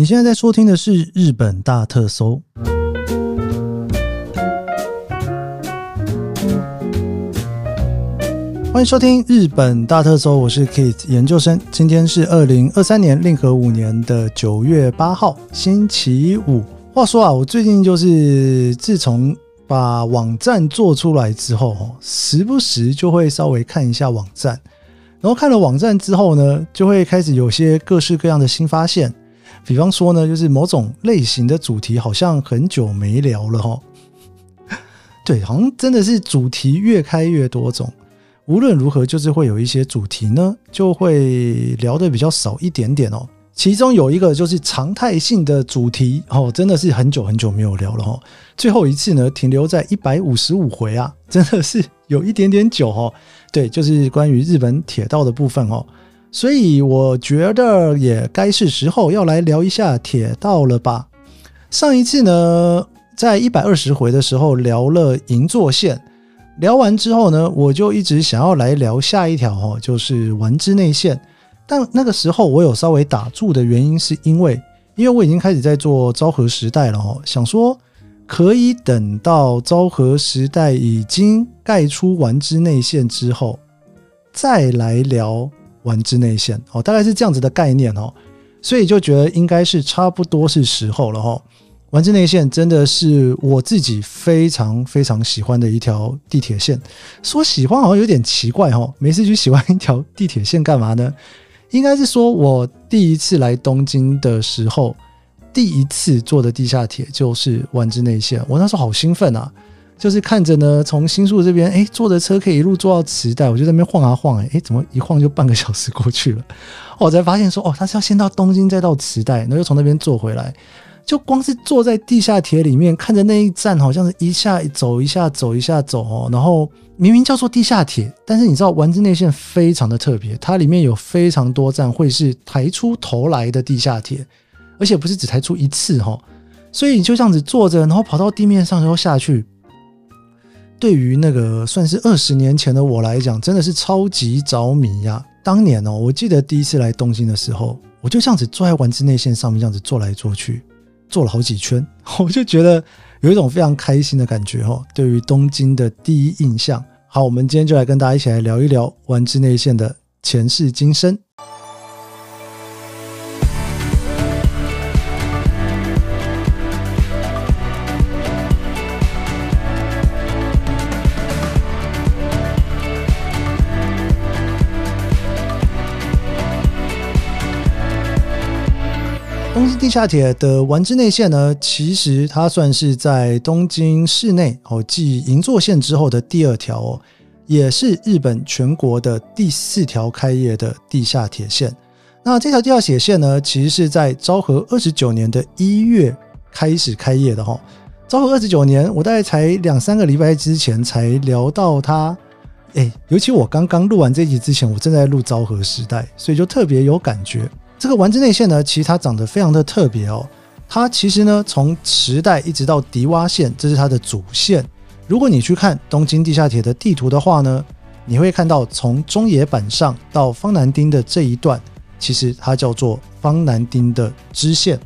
你现在在收听的是《日本大特搜》，欢迎收听《日本大特搜》，我是 Kate 研究生。今天是二零二三年令和五年的九月八号，星期五。话说啊，我最近就是自从把网站做出来之后，哦，时不时就会稍微看一下网站，然后看了网站之后呢，就会开始有些各式各样的新发现。比方说呢，就是某种类型的主题好像很久没聊了哈。对，好像真的是主题越开越多种。无论如何，就是会有一些主题呢，就会聊的比较少一点点哦。其中有一个就是常态性的主题哦，真的是很久很久没有聊了哈。最后一次呢，停留在一百五十五回啊，真的是有一点点久哦。对，就是关于日本铁道的部分哦。所以我觉得也该是时候要来聊一下铁道了吧。上一次呢，在一百二十回的时候聊了银座线，聊完之后呢，我就一直想要来聊下一条哦，就是丸之内线。但那个时候我有稍微打住的原因，是因为因为我已经开始在做昭和时代了哦，想说可以等到昭和时代已经盖出丸之内线之后，再来聊。丸之内线哦，大概是这样子的概念哦，所以就觉得应该是差不多是时候了哈。丸之内线真的是我自己非常非常喜欢的一条地铁线，说喜欢好像有点奇怪哈，没事去喜欢一条地铁线干嘛呢？应该是说我第一次来东京的时候，第一次坐的地下铁就是丸之内线，我那时候好兴奋啊！就是看着呢，从新宿这边，哎，坐着车可以一路坐到池袋，我就在那边晃啊晃，哎，哎，怎么一晃就半个小时过去了？我才发现说，哦，他是要先到东京，再到池袋，然后又从那边坐回来。就光是坐在地下铁里面，看着那一站，好像是一下走一下走一下走哦。然后明明叫做地下铁，但是你知道丸之内线非常的特别，它里面有非常多站会是抬出头来的地下铁，而且不是只抬出一次哈。所以你就这样子坐着，然后跑到地面上，然后下去。对于那个算是二十年前的我来讲，真的是超级着迷呀！当年哦，我记得第一次来东京的时候，我就这样子坐在丸之内线上面，这样子坐来坐去，坐了好几圈，我就觉得有一种非常开心的感觉哦。对于东京的第一印象，好，我们今天就来跟大家一起来聊一聊丸之内线的前世今生。地下铁的丸之内线呢，其实它算是在东京市内哦，继银座线之后的第二条哦，也是日本全国的第四条开业的地下铁线。那这条地下铁线呢，其实是在昭和二十九年的一月开始开业的哈。昭和二十九年，我大概才两三个礼拜之前才聊到它，哎，尤其我刚刚录完这集之前，我正在录昭和时代，所以就特别有感觉。这个丸之内线呢，其实它长得非常的特别哦。它其实呢，从池袋一直到迪洼线，这是它的主线。如果你去看东京地下铁的地图的话呢，你会看到从中野坂上到方南町的这一段，其实它叫做方南町的支线。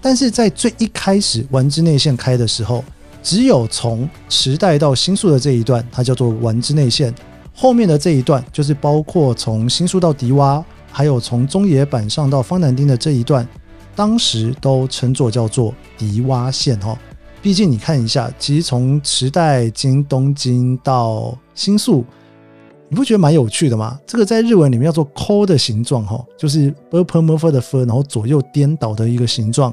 但是在最一开始丸之内线开的时候，只有从池袋到新宿的这一段，它叫做丸之内线。后面的这一段，就是包括从新宿到迪洼。还有从中野坂上到方南町的这一段，当时都称作叫做迪洼线哦。毕竟你看一下，其实从池袋经东京到新宿，你不觉得蛮有趣的吗？这个在日文里面叫做 “ko” 的形状哈，就是 “permove” 的 “f”，然后左右颠倒的一个形状。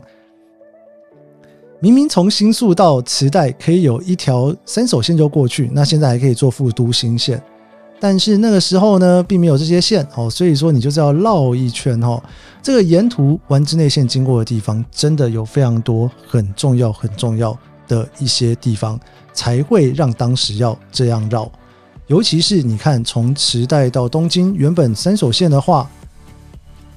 明明从新宿到池袋可以有一条三手线就过去，那现在还可以做副都新线。但是那个时候呢，并没有这些线哦，所以说你就是要绕一圈哦。这个沿途丸之内线经过的地方，真的有非常多很重要、很重要的一些地方，才会让当时要这样绕。尤其是你看，从池袋到东京，原本三手线的话，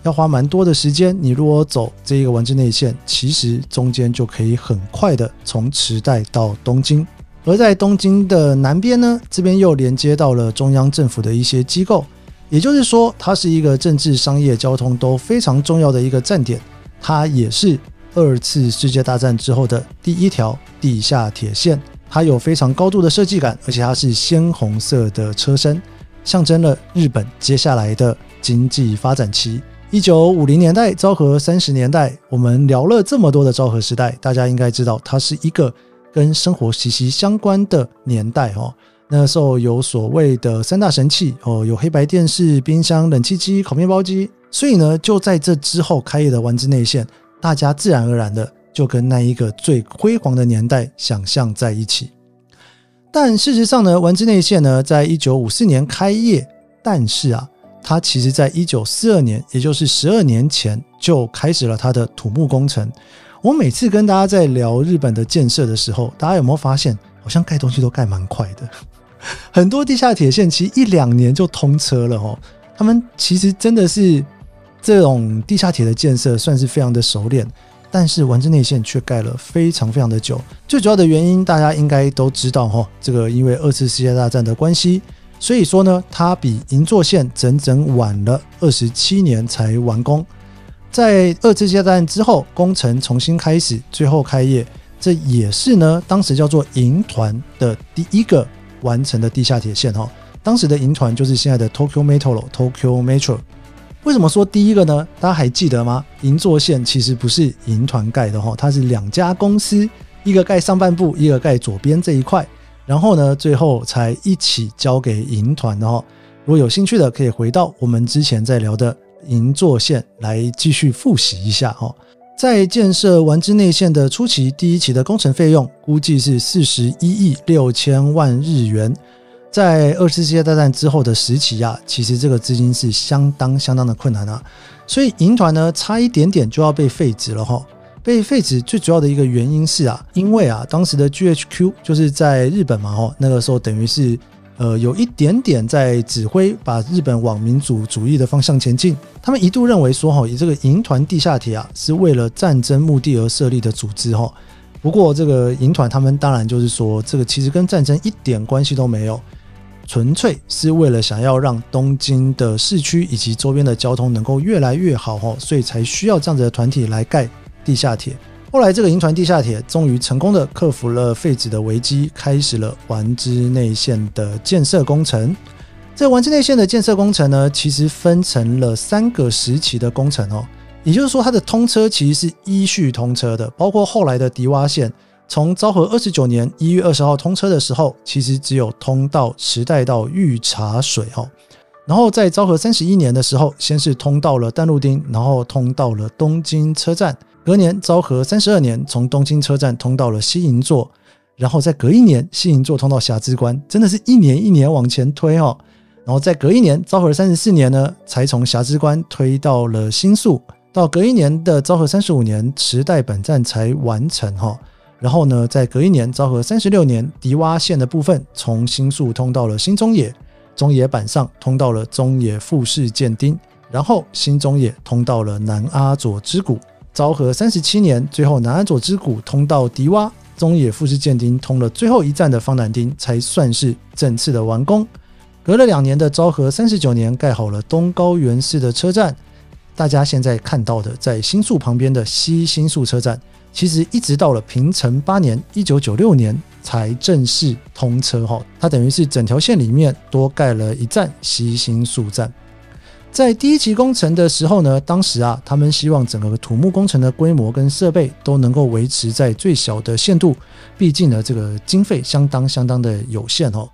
要花蛮多的时间。你如果走这一个丸之内线，其实中间就可以很快的从池袋到东京。而在东京的南边呢，这边又连接到了中央政府的一些机构，也就是说，它是一个政治、商业、交通都非常重要的一个站点。它也是二次世界大战之后的第一条地下铁线。它有非常高度的设计感，而且它是鲜红色的车身，象征了日本接下来的经济发展期。一九五零年代昭和三十年代，我们聊了这么多的昭和时代，大家应该知道它是一个跟生活息息相关的年代哦。那时候有所谓的三大神器哦，有黑白电视、冰箱、冷气机、烤面包机，所以呢，就在这之后开业的丸之内线，大家自然而然的。就跟那一个最辉煌的年代想象在一起，但事实上呢，丸之内线呢，在一九五四年开业，但是啊，它其实在一九四二年，也就是十二年前就开始了它的土木工程。我每次跟大家在聊日本的建设的时候，大家有没有发现，好像盖东西都盖蛮快的，很多地下铁线其实一两年就通车了哦。他们其实真的是这种地下铁的建设，算是非常的熟练。但是丸之内线却盖了非常非常的久，最主要的原因大家应该都知道哈，这个因为二次世界大战的关系，所以说呢，它比银座线整整晚了二十七年才完工。在二次世界大战之后，工程重新开始，最后开业，这也是呢当时叫做银团的第一个完成的地下铁线哈。当时的银团就是现在的 Tokyo Metro，Tokyo Metro。为什么说第一个呢？大家还记得吗？银座线其实不是银团盖的哈，它是两家公司，一个盖上半部，一个盖左边这一块，然后呢，最后才一起交给银团的哈。如果有兴趣的，可以回到我们之前在聊的银座线来继续复习一下哈。在建设丸之内线的初期，第一期的工程费用估计是四十一亿六千万日元。在二次世界大战之后的时期啊，其实这个资金是相当相当的困难啊，所以银团呢差一点点就要被废止了哈。被废止最主要的一个原因是啊，因为啊当时的 GHQ 就是在日本嘛哈，那个时候等于是呃有一点点在指挥把日本往民主主义的方向前进。他们一度认为说哈，以这个银团地下铁啊是为了战争目的而设立的组织哈。不过这个银团他们当然就是说，这个其实跟战争一点关系都没有。纯粹是为了想要让东京的市区以及周边的交通能够越来越好哦，所以才需要这样子的团体来盖地下铁。后来这个银团地下铁终于成功的克服了废纸的危机，开始了丸之内线的建设工程。这丸之内线的建设工程呢，其实分成了三个时期的工程哦，也就是说它的通车其实是依序通车的，包括后来的迪洼线。从昭和二十九年一月二十号通车的时候，其实只有通到池袋到御茶水哦。然后在昭和三十一年的时候，先是通到了淡路町，然后通到了东京车站。隔年昭和三十二年，从东京车站通到了西银座，然后再隔一年西银座通到霞之关，真的是一年一年往前推哦。然后再隔一年昭和三十四年呢，才从霞之关推到了新宿。到隔一年的昭和三十五年，池袋本站才完成哈。然后呢，在隔一年，昭和三十六年，迪洼线的部分从新宿通到了新中野，中野板上通到了中野富士见町，然后新中野通到了南阿佐之谷。昭和三十七年，最后南安佐之谷通到迪洼，中野富士见町通了最后一站的方南町，才算是正式的完工。隔了两年的昭和三十九年，盖好了东高原市的车站，大家现在看到的在新宿旁边的西新宿车站。其实一直到了平成八年，一九九六年才正式通车哈，它等于是整条线里面多盖了一站西新宿站。在第一期工程的时候呢，当时啊，他们希望整个土木工程的规模跟设备都能够维持在最小的限度，毕竟呢，这个经费相当相当的有限哦。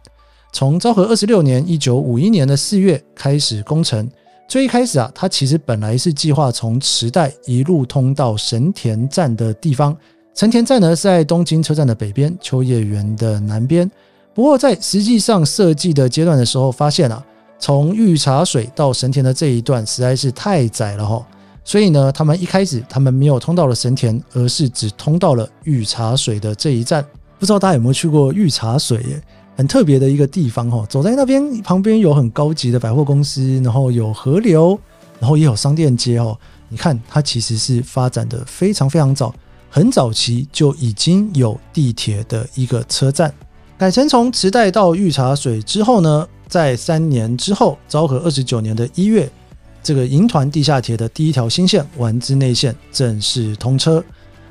从昭和二十六年一九五一年的四月开始工程。最一开始啊，它其实本来是计划从池袋一路通到神田站的地方。神田站呢是在东京车站的北边，秋叶原的南边。不过在实际上设计的阶段的时候，发现啊，从御茶水到神田的这一段实在是太窄了哈。所以呢，他们一开始他们没有通到了神田，而是只通到了御茶水的这一站。不知道大家有没有去过御茶水？耶？很特别的一个地方哈，走在那边旁边有很高级的百货公司，然后有河流，然后也有商店街哦。你看，它其实是发展的非常非常早，很早期就已经有地铁的一个车站。改成从池袋到御茶水之后呢，在三年之后，昭和二十九年的一月，这个银团地下铁的第一条新线丸之内线正式通车。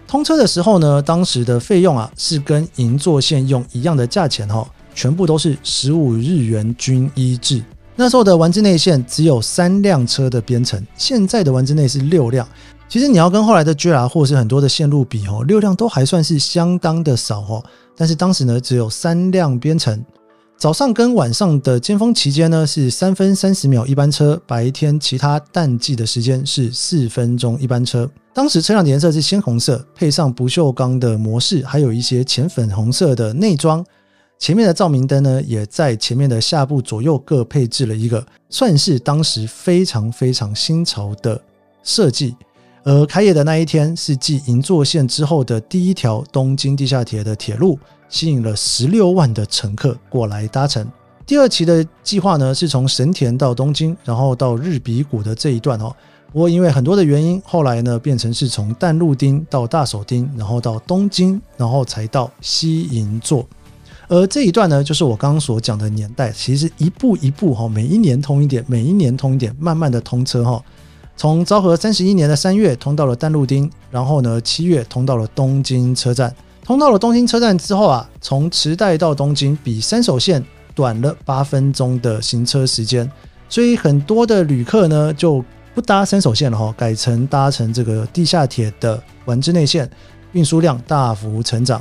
通车的时候呢，当时的费用啊是跟银座线用一样的价钱哈，全部都是十五日元均一制。那时候的丸之内线只有三辆车的编程，现在的丸之内是六辆。其实你要跟后来的 JR 或是很多的线路比哦，六辆都还算是相当的少哦。但是当时呢，只有三辆编程。早上跟晚上的尖峰期间呢，是三分三十秒一班车；白天其他淡季的时间是四分钟一班车。当时车辆的颜色是鲜红色，配上不锈钢的模式，还有一些浅粉红色的内装。前面的照明灯呢，也在前面的下部左右各配置了一个，算是当时非常非常新潮的设计。而开业的那一天是继银座线之后的第一条东京地下铁的铁路，吸引了十六万的乘客过来搭乘。第二期的计划呢，是从神田到东京，然后到日比谷的这一段哦。不过因为很多的原因，后来呢变成是从淡路町到大手町，然后到东京，然后才到西银座。而这一段呢，就是我刚刚所讲的年代，其实一步一步哈，每一年通一点，每一年通一点，慢慢的通车哈。从昭和三十一年的三月通到了淡路町，然后呢七月通到了东京车站。通到了东京车站之后啊，从池袋到东京比三手线短了八分钟的行车时间，所以很多的旅客呢就不搭三手线了哈，改成搭乘这个地下铁的丸之内线，运输量大幅成长。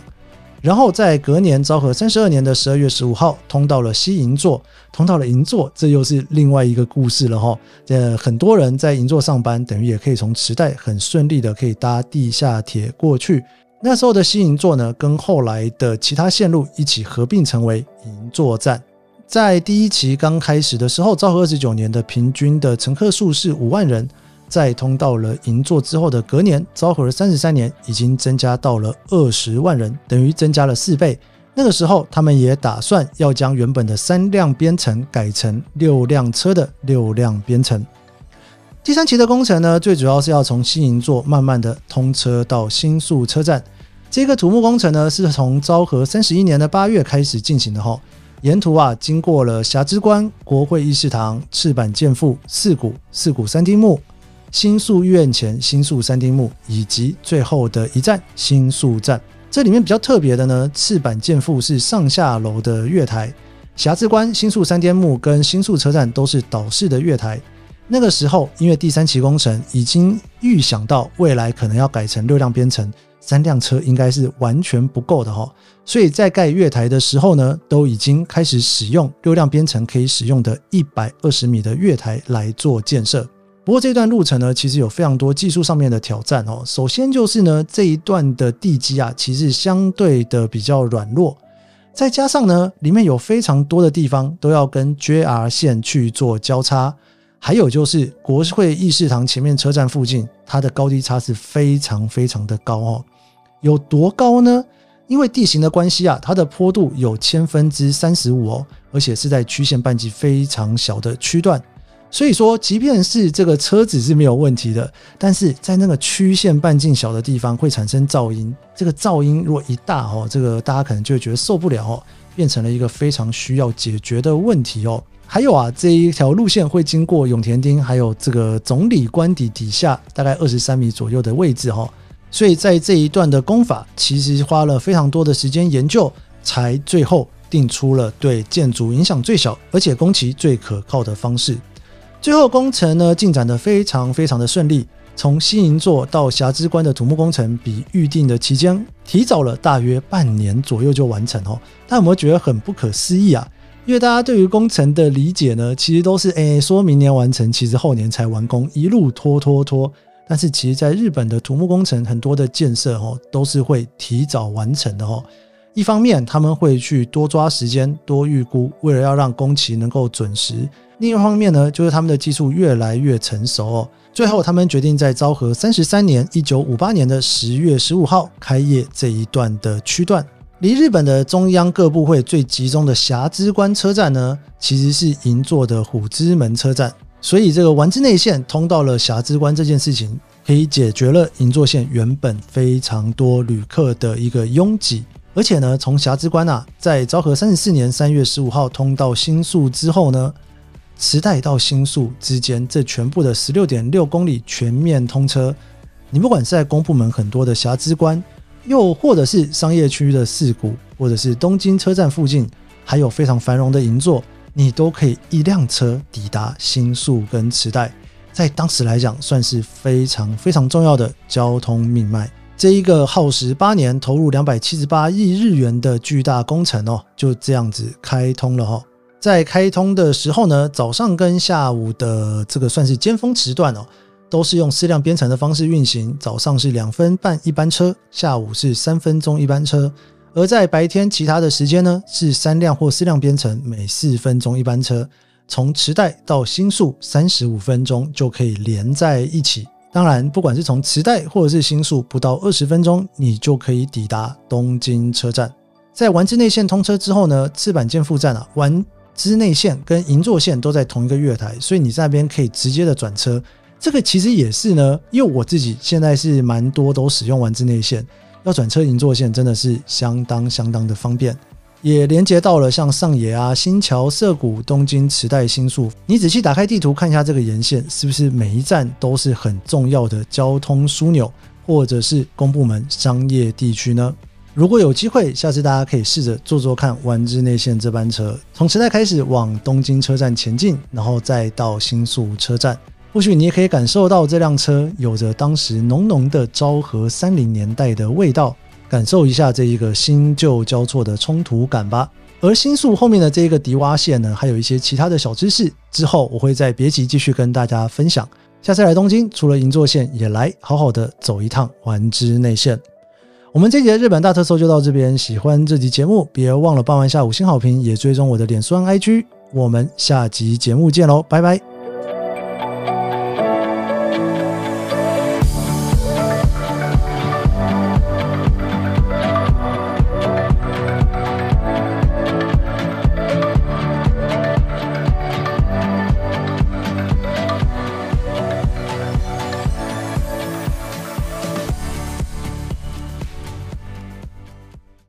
然后在隔年昭和三十二年的十二月十五号，通到了西银座，通到了银座，这又是另外一个故事了哈。呃，很多人在银座上班，等于也可以从池袋很顺利的可以搭地下铁过去。那时候的西银座呢，跟后来的其他线路一起合并成为银座站。在第一期刚开始的时候，昭和二十九年的平均的乘客数是五万人。在通到了银座之后的隔年，昭和三十三年，已经增加到了二十万人，等于增加了四倍。那个时候，他们也打算要将原本的三辆编程改成六辆车的六辆编程。第三期的工程呢，最主要是要从新银座慢慢的通车到新宿车站。这个土木工程呢，是从昭和三十一年的八月开始进行的哈。沿途啊，经过了霞之关、国会议事堂、赤坂健富、四谷、四谷三丁目。新宿院前、新宿三丁目以及最后的一站新宿站，这里面比较特别的呢，赤坂健富是上下楼的月台，霞之关、新宿三丁目跟新宿车站都是岛式的月台。那个时候，因为第三期工程已经预想到未来可能要改成六辆编程，三辆车应该是完全不够的哈，所以在盖月台的时候呢，都已经开始使用六辆编程可以使用的一百二十米的月台来做建设。不过这段路程呢，其实有非常多技术上面的挑战哦。首先就是呢，这一段的地基啊，其实相对的比较软弱，再加上呢，里面有非常多的地方都要跟 JR 线去做交叉，还有就是国会议事堂前面车站附近，它的高低差是非常非常的高哦。有多高呢？因为地形的关系啊，它的坡度有千分之三十五哦，而且是在曲线半径非常小的区段。所以说，即便是这个车子是没有问题的，但是在那个曲线半径小的地方会产生噪音。这个噪音如果一大哦，这个大家可能就会觉得受不了哦，变成了一个非常需要解决的问题哦。还有啊，这一条路线会经过永田町，还有这个总理官邸底下大概二十三米左右的位置哈。所以在这一段的工法，其实花了非常多的时间研究，才最后定出了对建筑影响最小，而且工期最可靠的方式。最后工程呢进展的非常非常的顺利，从新银座到霞之关的土木工程比预定的期间提早了大约半年左右就完成哦。大家有没有觉得很不可思议啊？因为大家对于工程的理解呢，其实都是诶说明年完成，其实后年才完工，一路拖拖拖。但是其实在日本的土木工程很多的建设哦，都是会提早完成的哦。一方面他们会去多抓时间，多预估，为了要让工期能够准时。另一方面呢，就是他们的技术越来越成熟哦。最后，他们决定在昭和三十三年（一九五八年的十月十五号）开业这一段的区段。离日本的中央各部会最集中的霞之关车站呢，其实是银座的虎之门车站。所以，这个丸之内线通到了霞之关这件事情，可以解决了银座线原本非常多旅客的一个拥挤。而且呢，从霞之关啊，在昭和三十四年三月十五号通到新宿之后呢。池袋到新宿之间这全部的十六点六公里全面通车。你不管是在公部门很多的霞之关，又或者是商业区的四谷，或者是东京车站附近，还有非常繁荣的银座，你都可以一辆车抵达新宿跟池袋。在当时来讲，算是非常非常重要的交通命脉。这一个耗时八年、投入两百七十八亿日元的巨大工程哦，就这样子开通了哈。在开通的时候呢，早上跟下午的这个算是尖峰时段哦，都是用四辆编程的方式运行。早上是两分半一班车，下午是三分钟一班车。而在白天其他的时间呢，是三辆或四辆编程，每四分钟一班车。从池袋到新宿三十五分钟就可以连在一起。当然，不管是从池袋或者是新宿，不到二十分钟你就可以抵达东京车站。在丸之内线通车之后呢，赤坂见附站啊，丸之内线跟银座线都在同一个月台，所以你在那边可以直接的转车。这个其实也是呢，因为我自己现在是蛮多都使用丸之内线，要转车银座线真的是相当相当的方便。也连接到了像上野啊、新桥、涩谷、东京、池袋、新宿。你仔细打开地图看一下这个沿线，是不是每一站都是很重要的交通枢纽，或者是公部门商业地区呢？如果有机会，下次大家可以试着坐坐看丸之内线这班车，从池袋开始往东京车站前进，然后再到新宿车站。或许你也可以感受到这辆车有着当时浓浓的昭和三零年代的味道。感受一下这一个新旧交错的冲突感吧。而新宿后面的这一个迪洼线呢，还有一些其他的小知识，之后我会在别急继续跟大家分享。下次来东京，除了银座线，也来好好的走一趟丸之内线。我们这节日本大特搜就到这边，喜欢这集节目，别忘了帮完下五星好评，也追踪我的脸书 IG。我们下集节目见喽，拜拜。